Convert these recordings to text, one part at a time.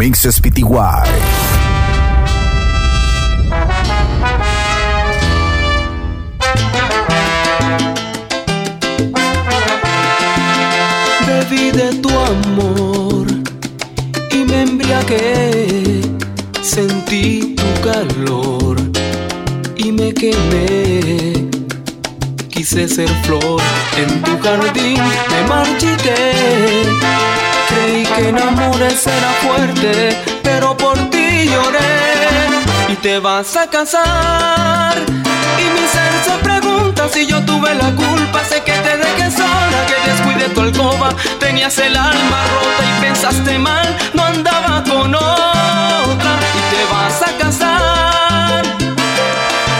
Remixes PTY. Bebí de tu amor y me embriagué. Sentí tu calor y me quemé. Quise ser flor en tu jardín, me marchité. Creí que en amores era fuerte, pero por ti lloré. Y te vas a casar. Y mi ser se pregunta si yo tuve la culpa. Sé que te dejé sola, que descuide tu alcoba. Tenías el alma rota y pensaste mal, no andaba con otra. Y te vas a casar.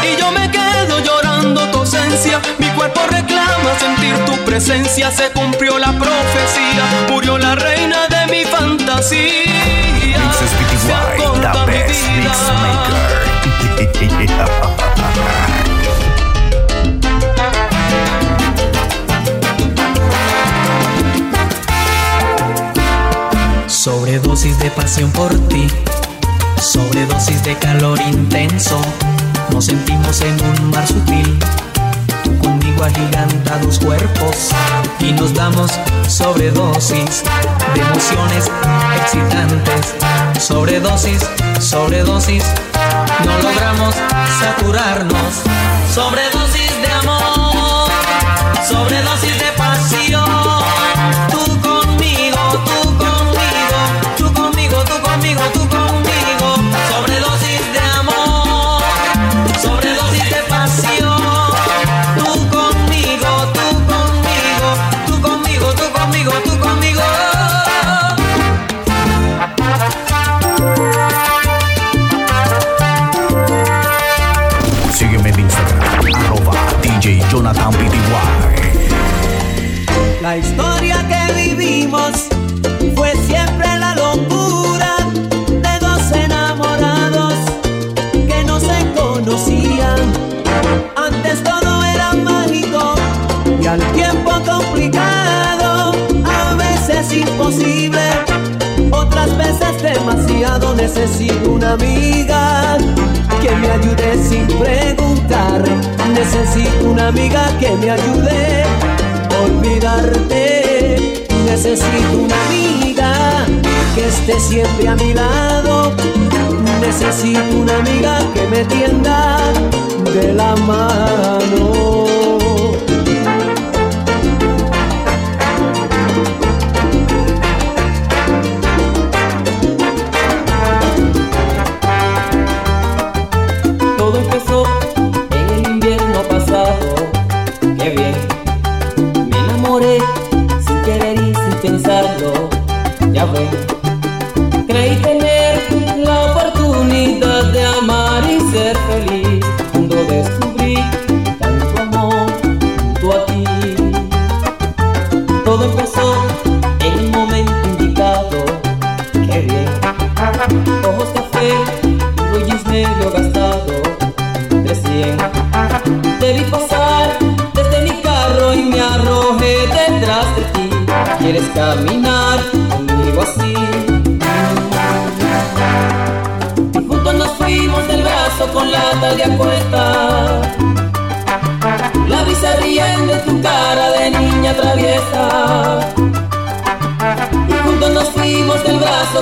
Y yo me quedo llorando tu ausencia. Cuerpo reclama sentir tu presencia. Se cumplió la profecía, murió la reina de mi fantasía. Remixes Se PTY, acorta the mi best vida. mix maker. Sobredosis de pasión por ti, sobredosis de calor intenso. Nos sentimos en un mar sutil, conmigo agigantados cuerpos y nos damos sobredosis de emociones excitantes. Sobredosis, sobredosis, no logramos saturarnos. Sobredosis de amor, sobredosis de Antes todo era mágico y al tiempo complicado, a veces imposible, otras veces demasiado. Necesito una amiga que me ayude sin preguntar. Necesito una amiga que me ayude a olvidarte. Necesito una amiga que esté siempre a mi lado. Necesito una amiga que me tienda de la mano.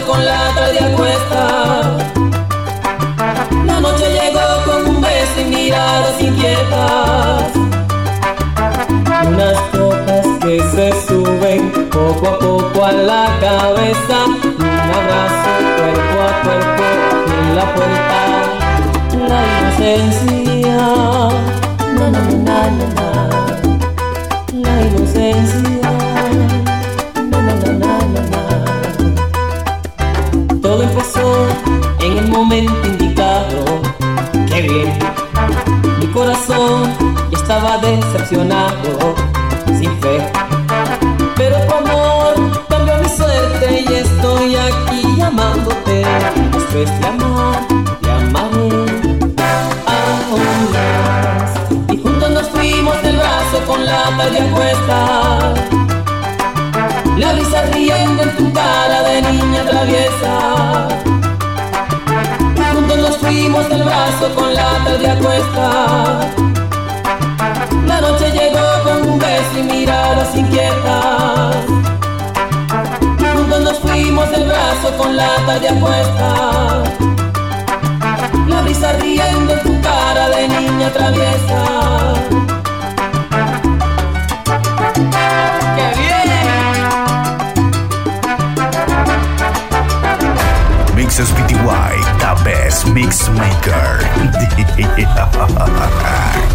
Con la tarde cuesta. La noche llegó con un beso y miradas inquietas. Unas copas que se suben poco a poco a la cabeza. Un abrazo cuerpo a cuerpo en la puerta. La inocencia. Na, na. La inocencia. estaba decepcionado, sin fe. Pero tu amor cambió mi suerte y estoy aquí amándote. Esto es de amor, te amaré aún más. Y juntos nos fuimos del brazo con la talla cuesta. La brisa riendo en tu cara de niña traviesa. Juntos nos fuimos del brazo con la talla cuesta. Miradas inquietas. Juntos nos fuimos del brazo con la tarde a cuesta. La brisa riendo en tu cara de niña traviesa. Mixes PTY, the best mix maker.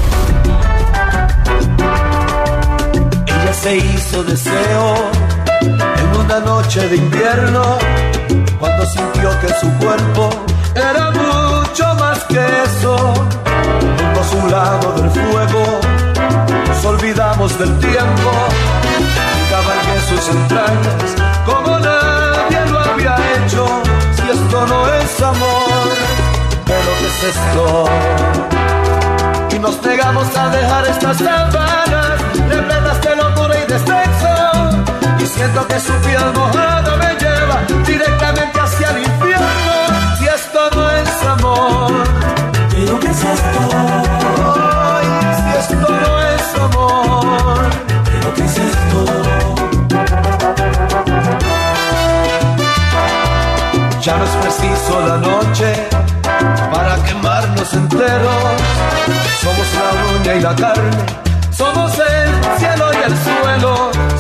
se hizo deseo en una noche de invierno, cuando sintió que su cuerpo era mucho más que eso. Junto a su lado del fuego, nos olvidamos del tiempo, y cabalgué sus entrañas como nadie lo había hecho esto no es amor, pero ¿qué es esto? Y nos negamos a dejar estas sábanas repletas de sexo. Y siento que su piel mojada me lleva directamente hacia el infierno. Si esto no es amor, pero ¿qué es esto? Ay, si esto no es amor, pero ¿qué es esto? Ya no es preciso la noche para quemarnos enteros. Somos la uña y la carne,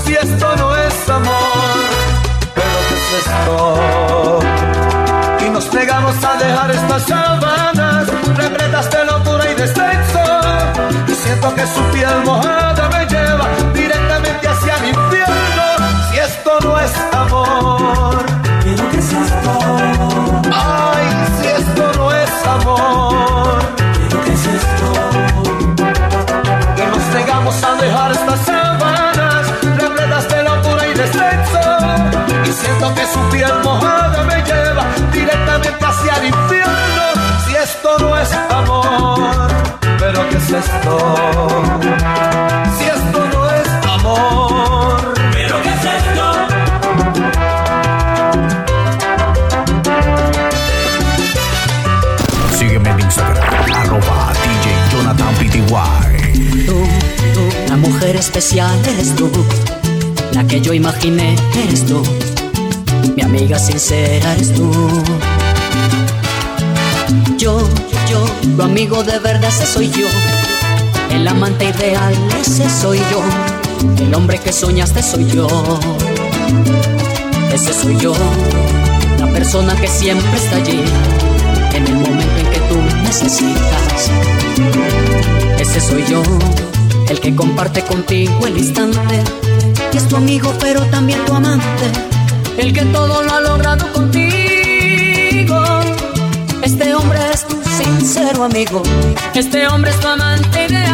Si esto no es amor, pero ¿qué es esto? Y nos negamos a dejar estas sábanas repletas de locura y de sexo. Y siento que su piel mojada me lleva directamente especial eres tú, la que yo imaginé eres tú, mi amiga sincera eres tú. Yo, yo, tu amigo de verdad ese soy yo, el amante ideal ese soy yo, el hombre que soñaste soy yo, ese soy yo, la persona que siempre está allí, en el momento en que tú necesitas. Ese soy yo, el que comparte contigo el instante. Que es tu amigo, pero también tu amante. El que todo lo ha logrado contigo. Este hombre es tu sincero amigo. Este hombre es tu amante ideal.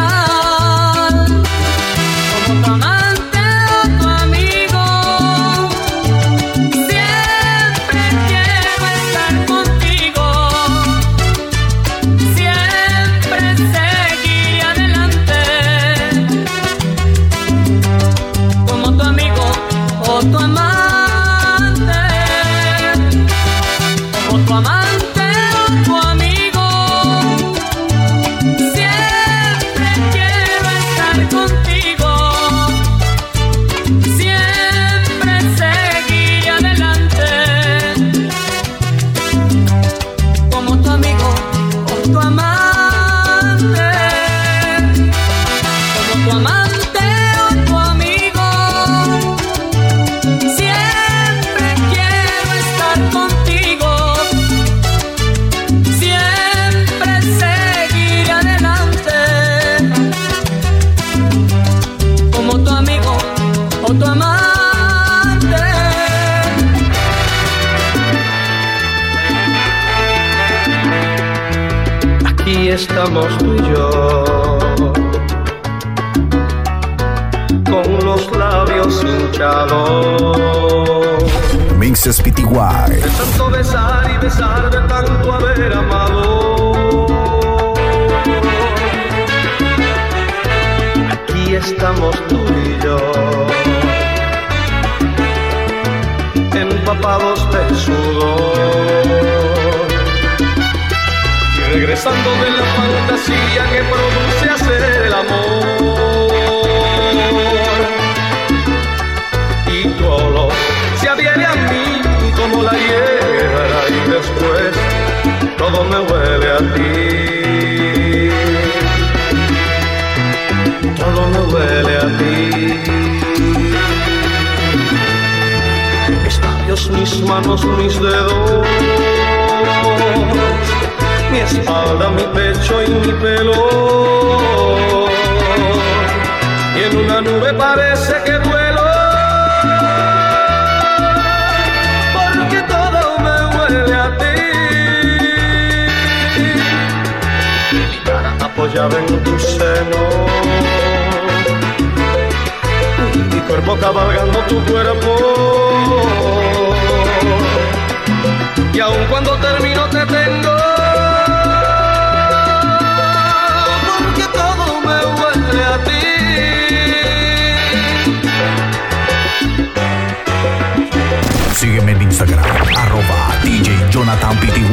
Estamos tú y yo, con los labios hinchados. Mixes PTY. De tanto besar y besar, de tanto haber amado. Aquí estamos tú y yo, empapados regresando de la fantasía que produce hacer el amor. Y tu olor se adhiere a mí como la hierba y después todo me huele a ti. Todo me huele a ti. Mis mis manos, mis dedos mi espalda, mi pecho y mi pelo. Y en una nube parece que duelo, porque todo me huele a ti. Mi cara apoyada en tu seno. Mi cuerpo cabalgando tu cuerpo. Y aun cuando termino te tengo Sígueme en Instagram, arroba DJ Jonathan PTY.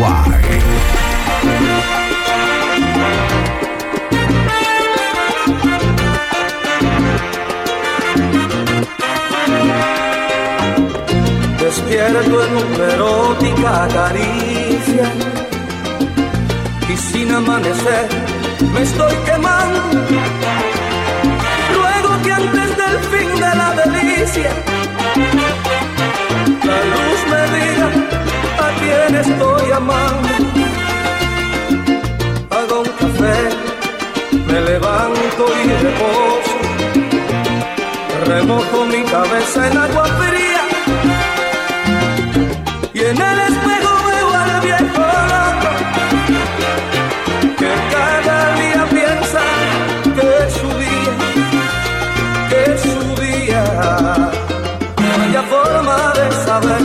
Despierto en una erótica caricia y sin amanecer me estoy quemando. Luego que antes del fin de la delicia Remojo mi cabeza en agua fría. Y en el espejo veo al viejo loco que cada día piensa que es su día, que es su día. Vaya forma de saber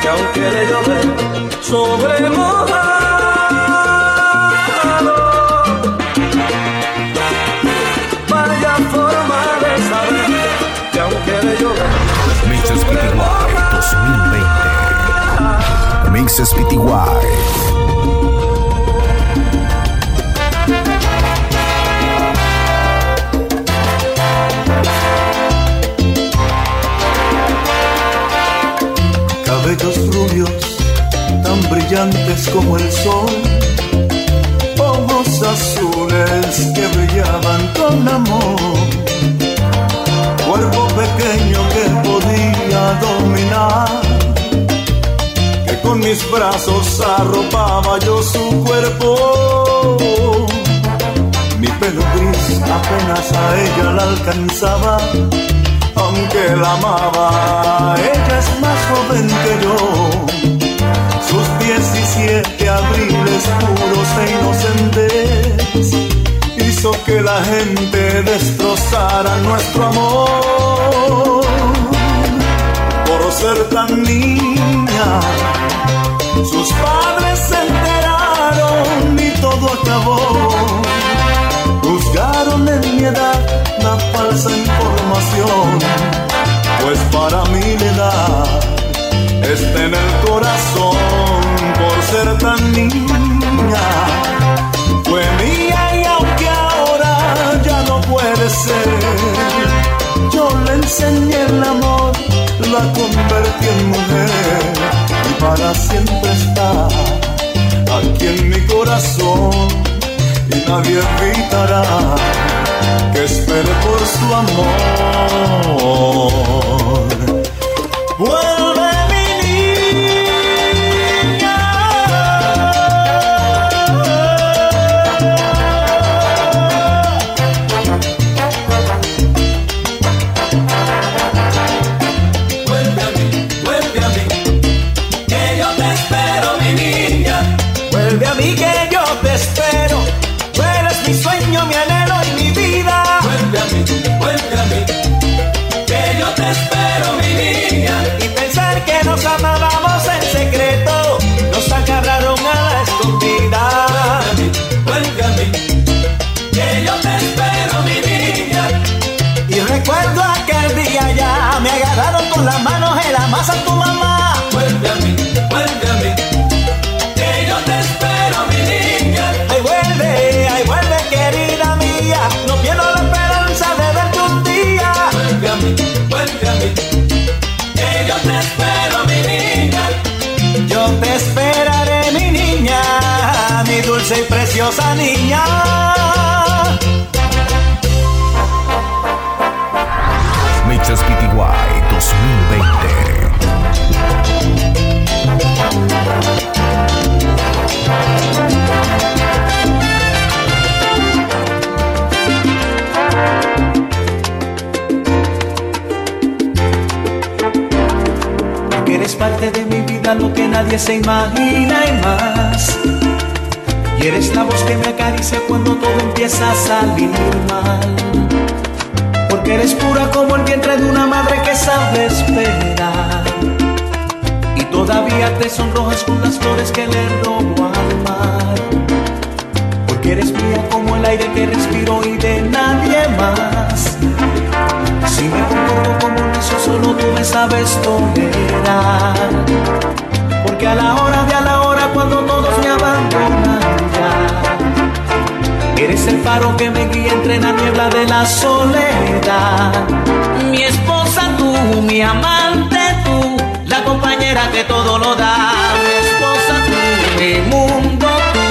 que aunque le llover sobre mojado, Mojado, 2020. Mixes PTY. cabellos rubios, tan brillantes como el sol, ojos azules que brillaban con amor, cuerpo pequeño que podía dominar, que con mis brazos arropaba yo su cuerpo. Mi pelo gris apenas a ella la alcanzaba aunque la amaba, ella es más joven que yo. Sus 17 abriles puros e inocentes que la gente destrozara nuestro amor. Por ser tan niña, sus padres se enteraron y todo acabó. Juzgaron en mi edad la falsa información, pues para mí la edad está en el corazón por ser tan niña. Fue mía yo le enseñé el amor, la convertí en mujer y para siempre está aquí en mi corazón. Y nadie evitará que espere por su amor. Vuelve preciosa niña. Mixes PTY 2020. Que eres parte de mi vida, lo que nadie se imagina y más. Eres la voz que me acaricia cuando todo empieza a salir mal. Porque eres pura como el vientre de una madre que sabe esperar. Y todavía te sonrojas con las flores que le robo al mar. Porque eres mía como el aire que respiro y de nadie más. Si me comporto como un necio, solo tú me sabes tolerar. Porque a la hora de a la hora, cuando todos eres el faro que me guía entre la niebla de la soledad. Mi esposa tú, mi amante tú, la compañera que todo lo da. Mi esposa tú, mi mundo tú,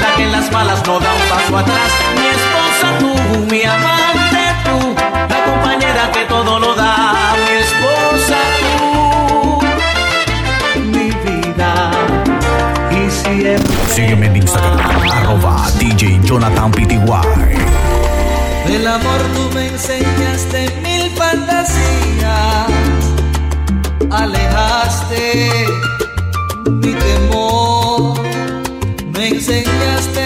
la que en las malas no da un paso atrás. Mi esposa tú, mi amante tú, la compañera que todo lo da. Mi esposa tú, mi vida y siempre. Sígueme en Instagram, arroba DJ Jonathan PTY. Del amor tú me enseñaste mil fantasías, alejaste mi temor, me enseñaste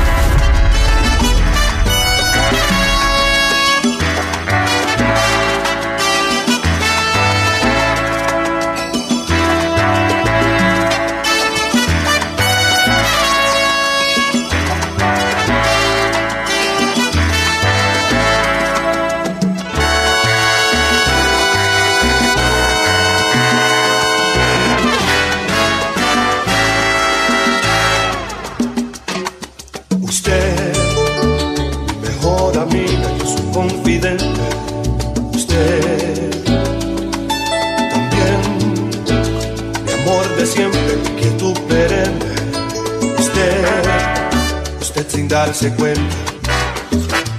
darse cuenta,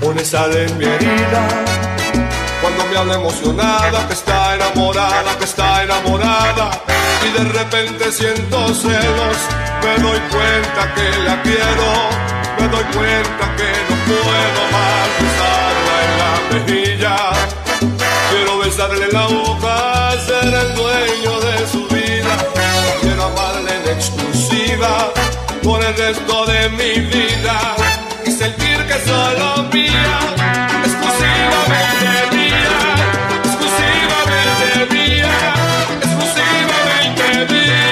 pone sal en mi herida. Cuando me habla emocionada, que está enamorada, que está enamorada. Y de repente siento celos, me doy cuenta que la quiero, me doy cuenta que no puedo más besarla en la mejilla. Quiero besarle la boca, ser el dueño de su vida. Quiero amarle en exclusiva por el resto de mi vida sentir que solo mía, exclusivamente mía, exclusivamente mía, exclusivamente mía.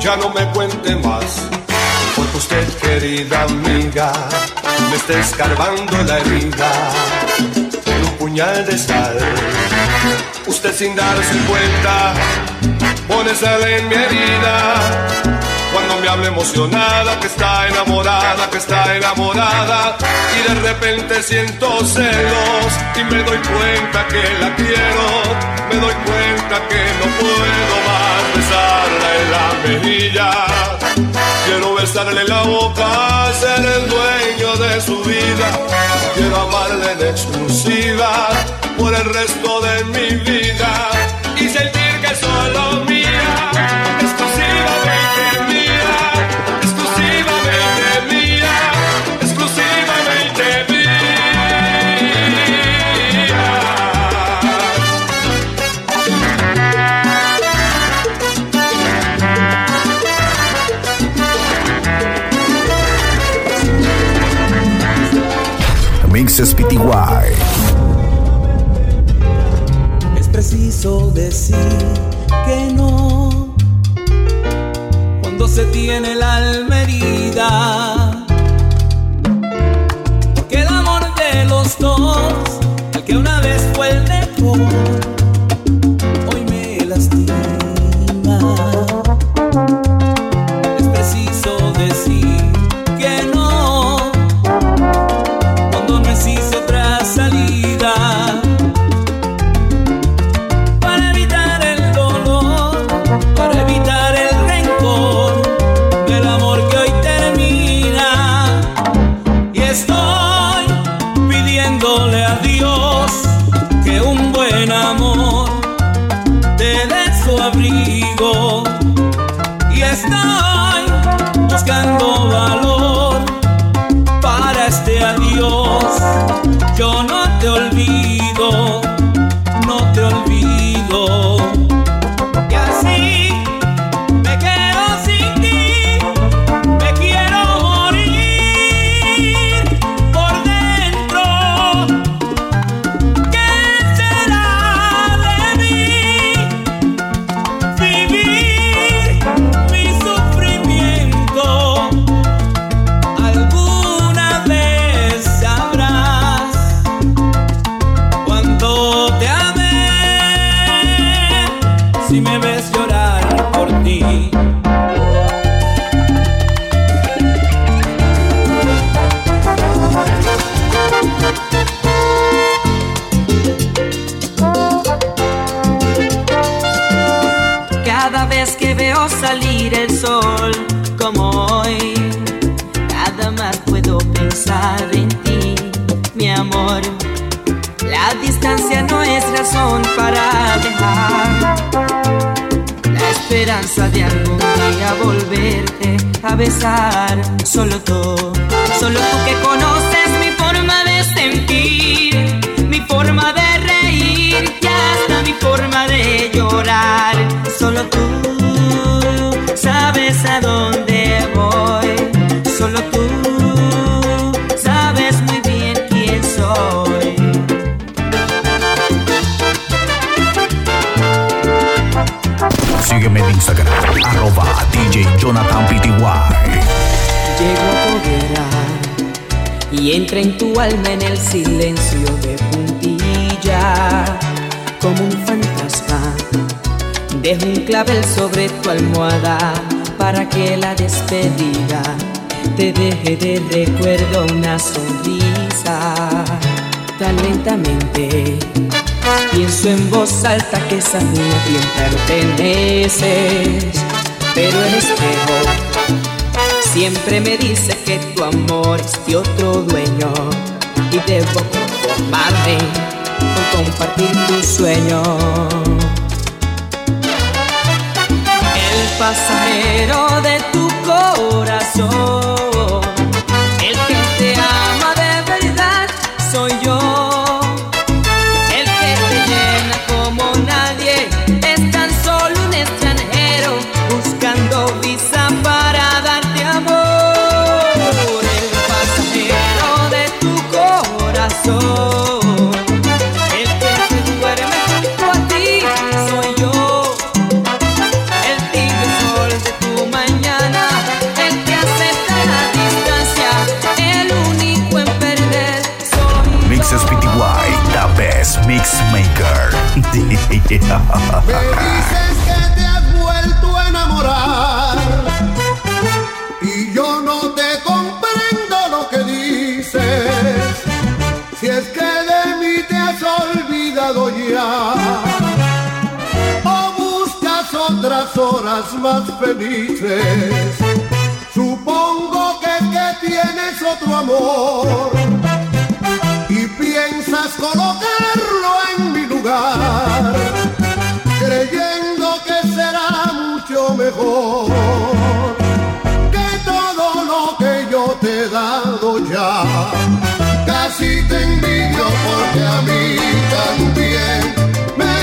ya no me querida amiga, me está escarbando la herida con un puñal de sal. Usted sin darse cuenta, pone sal en mi herida. Cuando me habla emocionada, que está enamorada, que está enamorada, y de repente siento celos y me doy cuenta que la quiero, me doy cuenta que no puedo más besarla en la mejilla. Quiero besarle la boca, ser el dueño de su vida. Quiero amarle en exclusiva por el resto de mi vida Es preciso decir que no cuando se tiene el alma herida. Solo tú, y entra en tu alma en el silencio de puntilla, como un fantasma. Dejo un clavel sobre tu almohada para que la despedida te deje de recuerdo una sonrisa tan lentamente Pienso en voz alta que niña a quien perteneces, pero el espejo siempre me dice que tu amor es de otro dueño y debo conformarme con compartir tu sueño. El pasajero de tu corazón, Me dices que te has vuelto a enamorar y yo no te comprendo lo que dices. Si es que de mí te has olvidado ya o buscas otras horas más felices. Supongo que que tienes otro amor y piensas colocarlo en creyendo que será mucho mejor que todo lo que yo te he dado ya. Casi te envidio porque a mí también me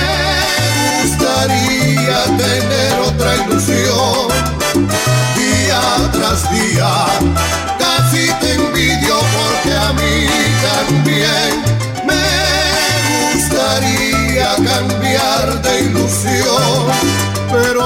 gustaría tener otra ilusión día tras día si te envidio porque a mí también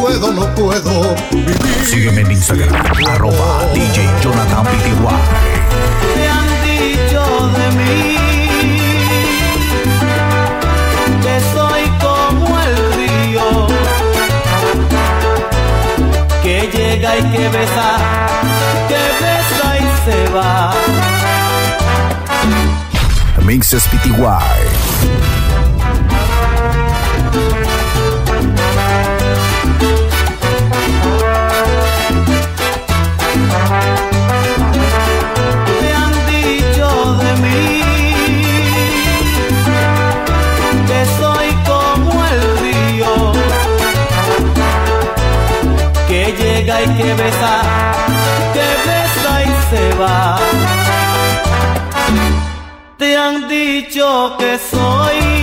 puedo, no puedo. Sígueme en Instagram, arroba DJ Jonathan Pty. Me han dicho de mí que soy como el río que llega y que besa, que besa y se va. Mixes Pty. yo que soy.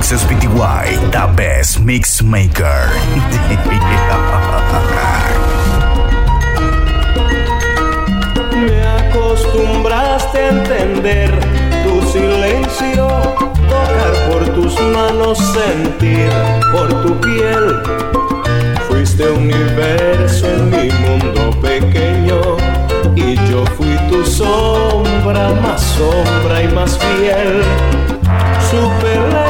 Mixes PTY, the best mix maker. Me acostumbraste a entender tu silencio, tocar por tus manos, sentir por tu piel. Fuiste universo en mi mundo pequeño y yo fui tu sombra, más sombra y más fiel. Superé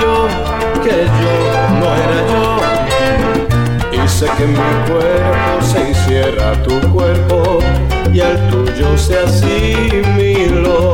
yo, que yo no era yo. Hice que mi cuerpo se hiciera tu cuerpo y al tuyo se asimiló.